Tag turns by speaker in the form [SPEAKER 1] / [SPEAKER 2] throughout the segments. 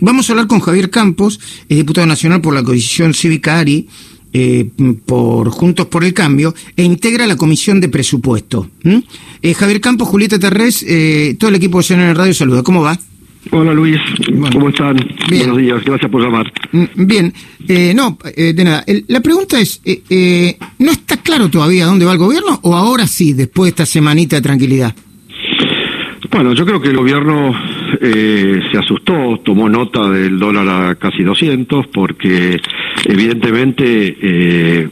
[SPEAKER 1] Vamos a hablar con Javier Campos, es diputado nacional por la coalición cívica ARI, eh, por Juntos por el Cambio, e integra la Comisión de Presupuesto. Eh, Javier Campos, Julieta Terrés, eh, todo el equipo de CNN Radio saluda. ¿Cómo va?
[SPEAKER 2] Hola Luis, ¿cómo están? Buenos días, gracias por llamar.
[SPEAKER 1] Mm, bien, no, de nada. la pregunta es, ¿no está claro todavía dónde va el gobierno o ahora sí, después de esta semanita de tranquilidad?
[SPEAKER 2] Bueno, yo creo que el gobierno eh, se asustó, tomó nota del dólar a casi 200, porque evidentemente eh,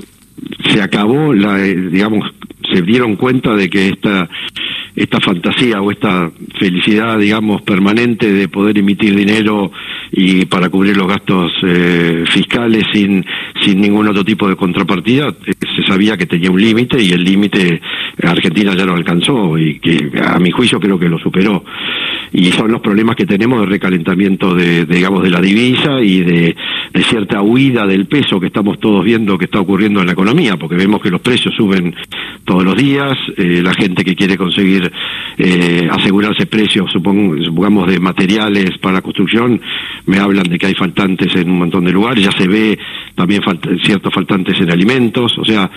[SPEAKER 2] se acabó, la, eh, digamos, se dieron cuenta de que esta esta fantasía o esta felicidad, digamos, permanente de poder emitir dinero y para cubrir los gastos eh, fiscales sin, sin ningún otro tipo de contrapartida, se sabía que tenía un límite y el límite Argentina ya lo alcanzó y que a mi juicio creo que lo superó. Y son los problemas que tenemos de recalentamiento de, digamos, de la divisa y de, cierta huida del peso que estamos todos viendo que está ocurriendo en la economía, porque vemos que los precios suben todos los días, eh, la gente que quiere conseguir eh, asegurarse precios, supongamos, de materiales para la construcción, me hablan de que hay faltantes en un montón de lugares, ya se ve también ciertos faltantes en alimentos, o sea,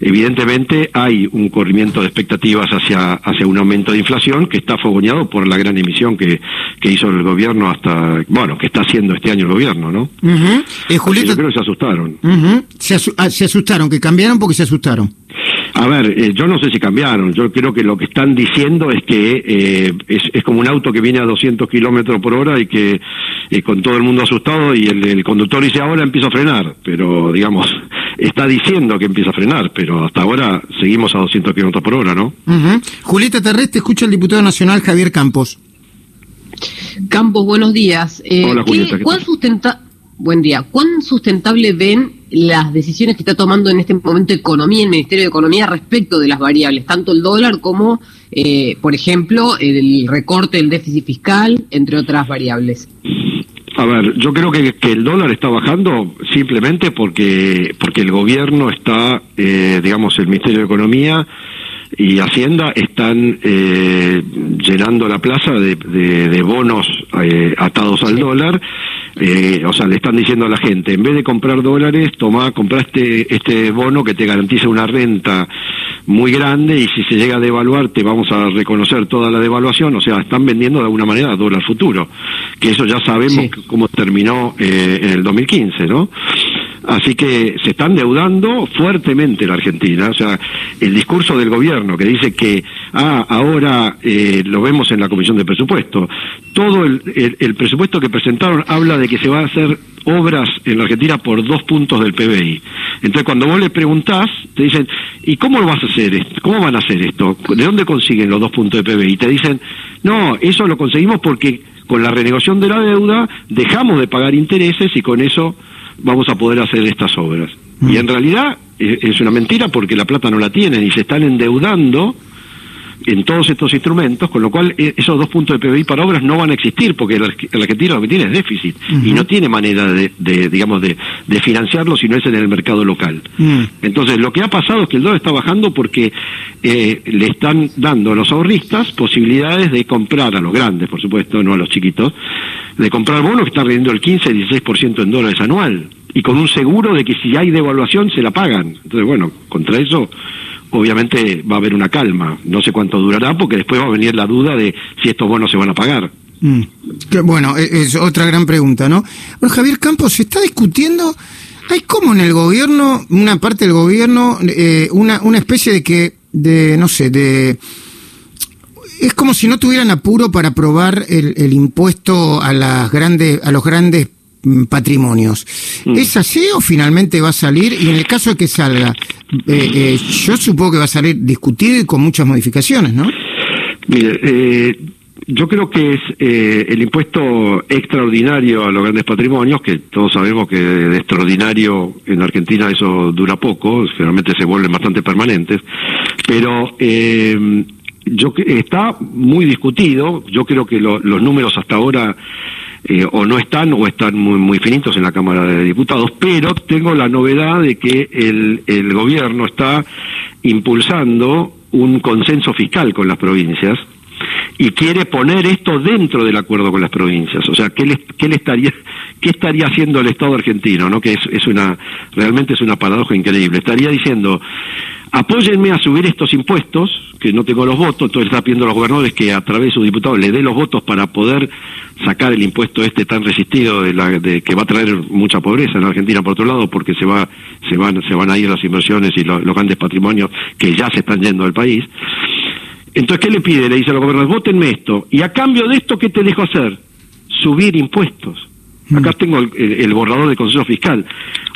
[SPEAKER 2] evidentemente hay un corrimiento de expectativas hacia, hacia un aumento de inflación que está fogoneado por la gran emisión que, que hizo el gobierno hasta, bueno, que está haciendo este año el gobierno, ¿no?
[SPEAKER 1] Eh, Yo creo que se asustaron. se, ah, se asustaron, que cambiaron porque se asustaron.
[SPEAKER 2] A ver, eh, yo no sé si cambiaron. Yo creo que lo que están diciendo es que eh, es, como un auto que viene a 200 kilómetros por hora y que eh, con todo el mundo asustado y el, conductor dice ahora empieza a frenar. Pero, digamos, está diciendo que empieza a frenar, pero hasta ahora seguimos a 200 kilómetros por hora, ¿no?
[SPEAKER 1] Julieta Terrestre, escucha el diputado nacional Javier Campos.
[SPEAKER 3] Campos, buenos días.
[SPEAKER 2] Hola, Julieta.
[SPEAKER 3] ¿Cuál sustenta Buen día. ¿Cuán sustentable ven las decisiones que está tomando en este momento Economía, el Ministerio de Economía, respecto de las variables, tanto el dólar como, eh, por ejemplo, el recorte del déficit fiscal, entre otras variables?
[SPEAKER 2] A ver, yo creo que, el dólar está bajando simplemente porque porque el gobierno está, eh, digamos, el Ministerio de Economía y Hacienda están eh, llenando la plaza de, bonos atados al dólar. Eh, o sea, le están diciendo a la gente, en vez de comprar dólares, toma, compraste este bono que te garantiza una renta muy grande y si se llega a devaluar te vamos a reconocer toda la devaluación, o sea, están vendiendo de alguna manera dólar futuro, que eso ya sabemos cómo terminó eh, en el 2015, ¿no? Así que se está endeudando fuertemente la Argentina. O sea, el discurso del gobierno que dice que, ah, ahora eh, lo vemos en la Comisión de Presupuesto. Todo el, presupuesto que presentaron habla de que se va a hacer obras en la Argentina por dos puntos del PBI. Entonces, cuando vos le preguntás, te dicen, ¿y cómo lo vas a hacer esto? ¿Cómo van a hacer esto? ¿De dónde consiguen los dos puntos de PBI? Te dicen, no, eso lo conseguimos porque con la renegociación de la deuda dejamos de pagar intereses y con eso vamos a poder hacer estas obras. Y en realidad eh, es una mentira porque la plata no la tienen y se están endeudando en todos estos instrumentos, con lo cual eh, esos dos puntos de PBI para obras no van a existir porque la Argentina lo que tiene es déficit y no tiene manera de, digamos, de, financiarlo si no es en el mercado local. Entonces, lo que ha pasado es que el dólar está bajando porque eh, le están dando a los ahorristas posibilidades de comprar a los grandes, por supuesto, no a los chiquitos, de comprar bonos que están rindiendo el 15, 16% en dólares anual y con un seguro de que si hay devaluación se la pagan. Entonces, bueno, contra eso obviamente va a haber una calma. No sé cuánto durará porque después va a venir la duda de si estos bonos se van a pagar.
[SPEAKER 1] Mm. bueno, e-, es otra gran pregunta, ¿no? Bueno, Javier Campos, se está discutiendo, hay como en el gobierno, una parte del gobierno, eh, una, una especie de que, de, no sé, de... Es como si no tuvieran apuro para aprobar el, el impuesto a las grandes, a los grandes Mm, patrimonios. Mm. ¿Es así o finalmente va a salir? Y en el caso de que salga, eh, eh, yo supongo que va a salir discutido y con muchas modificaciones, ¿no?
[SPEAKER 2] Mire, eh, yo creo que es el impuesto extraordinario a los grandes patrimonios, que todos sabemos que de extraordinario en Argentina eso dura poco, generalmente se vuelven bastante permanentes, pero yo está muy discutido, yo creo que los números hasta ahora eh, o no están o están muy, muy finitos en la Cámara de Diputados, pero tengo la novedad de que el, el gobierno está impulsando un consenso fiscal con las provincias y quiere poner esto dentro del acuerdo con las provincias. O sea, ¿qué le, qué le estaría, qué estaría haciendo el Estado argentino? ¿no? Que es, una, realmente es una paradoja increíble. Estaría diciendo, apóyenme a subir estos impuestos, que no tengo los votos, entonces está pidiendo a los gobernadores que a través de sus diputados le dé los votos para poder sacar el impuesto este tan resistido de, la, de que va a traer mucha pobreza en Argentina por otro lado, porque se va, se van, se van a ir las inversiones y los grandes patrimonios que ya se están yendo del país. Entonces, ¿qué le pide? Le dice a los gobernadores, votenme esto. Y a cambio de esto, ¿qué te dejo hacer? Subir impuestos. Acá tengo el, borrador del Consejo Fiscal.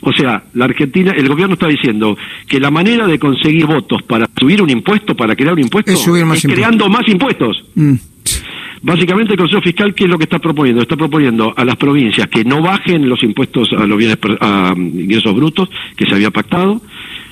[SPEAKER 2] O sea, la Argentina, el gobierno está diciendo que la manera de conseguir votos para subir un impuesto, para crear un impuesto, es, creando más impuestos. Mm. Básicamente el Consejo Fiscal, ¿qué es lo que está proponiendo? Está proponiendo a las provincias que no bajen los impuestos a los bienes a ingresos brutos que se había pactado,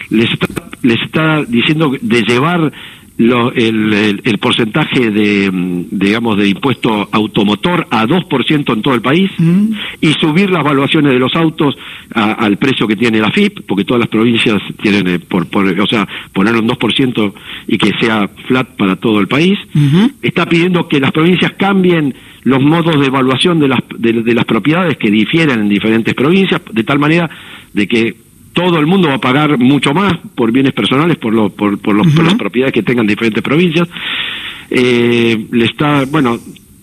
[SPEAKER 2] les está, les está diciendo de llevar el, porcentaje de, digamos, de impuesto automotor a 2% en todo el país mm. y subir las valuaciones de los autos al precio que tiene la FIP, porque todas las provincias tienen, eh, por, o sea, poner un 2% y que sea flat para todo el país. Está pidiendo que las provincias cambien los modos de evaluación de las, de las propiedades que difieren en diferentes provincias, de tal manera de que todo el mundo va a pagar mucho más por bienes personales, por, lo, por, por, las propiedades que tengan diferentes provincias. Eh, le está, bueno,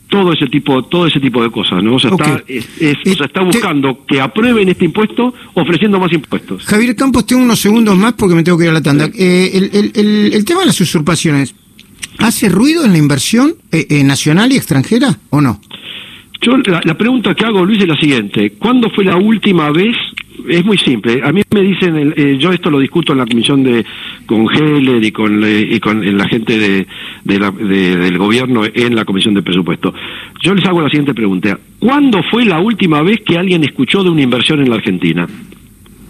[SPEAKER 2] todo ese tipo todo ese tipo de cosas no o sea, está, está buscando que aprueben este impuesto ofreciendo más impuestos.
[SPEAKER 1] Javier Campos tengo unos segundos más porque me tengo que ir a la tanda. Eh, el, el, el, tema de las usurpaciones hace ruido en la inversión eh, nacional y extranjera o no
[SPEAKER 2] yo la, la, pregunta que hago Luis es la siguiente. ¿cuándo fue la última vez es muy simple. A mí me dicen, eh, yo esto lo discuto en la comisión de con Heller y con, y con la gente de, del gobierno en la comisión de presupuesto. Yo les hago la siguiente pregunta. ¿Cuándo fue la última vez que alguien escuchó de una inversión en la Argentina?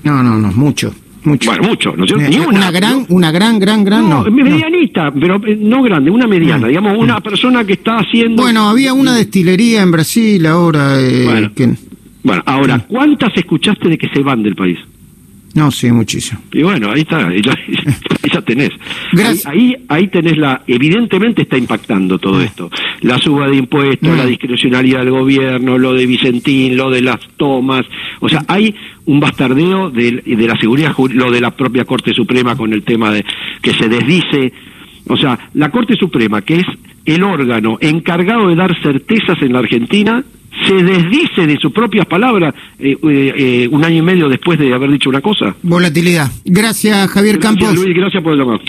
[SPEAKER 1] No, no, no, mucho. Mucho.
[SPEAKER 2] Bueno, mucho, ¿no?
[SPEAKER 1] Ni una, una gran, una gran, gran, gran, no.
[SPEAKER 2] medianita, pero eh, no grande, una mediana, mm. digamos, una mm. persona que está haciendo...
[SPEAKER 1] Bueno, había una destilería en Brasil ahora eh, que...
[SPEAKER 2] Bueno, ahora, mm. ¿cuántas escuchaste de que se van del país?
[SPEAKER 1] No, sí, muchísimo.
[SPEAKER 2] Y bueno, ahí está, ya, ya tenés. Ahí, ahí, tenés la, evidentemente está impactando todo ah. esto. La suba de impuestos, la mm. discrecionalidad del gobierno, lo de Vicentín, lo de las tomas. O sea, hay un bastardeo de, de la seguridad, lo de la propia Corte Suprema con el tema de que se desdice. O sea, la Corte Suprema, que es el órgano encargado de dar certezas en la Argentina, se desdice de sus propias palabras eh, eh, eh, un año y medio después de haber dicho una cosa.
[SPEAKER 1] Volatilidad. Gracias, Javier
[SPEAKER 2] gracias,
[SPEAKER 1] Campos.
[SPEAKER 2] Luis, gracias por el llamado.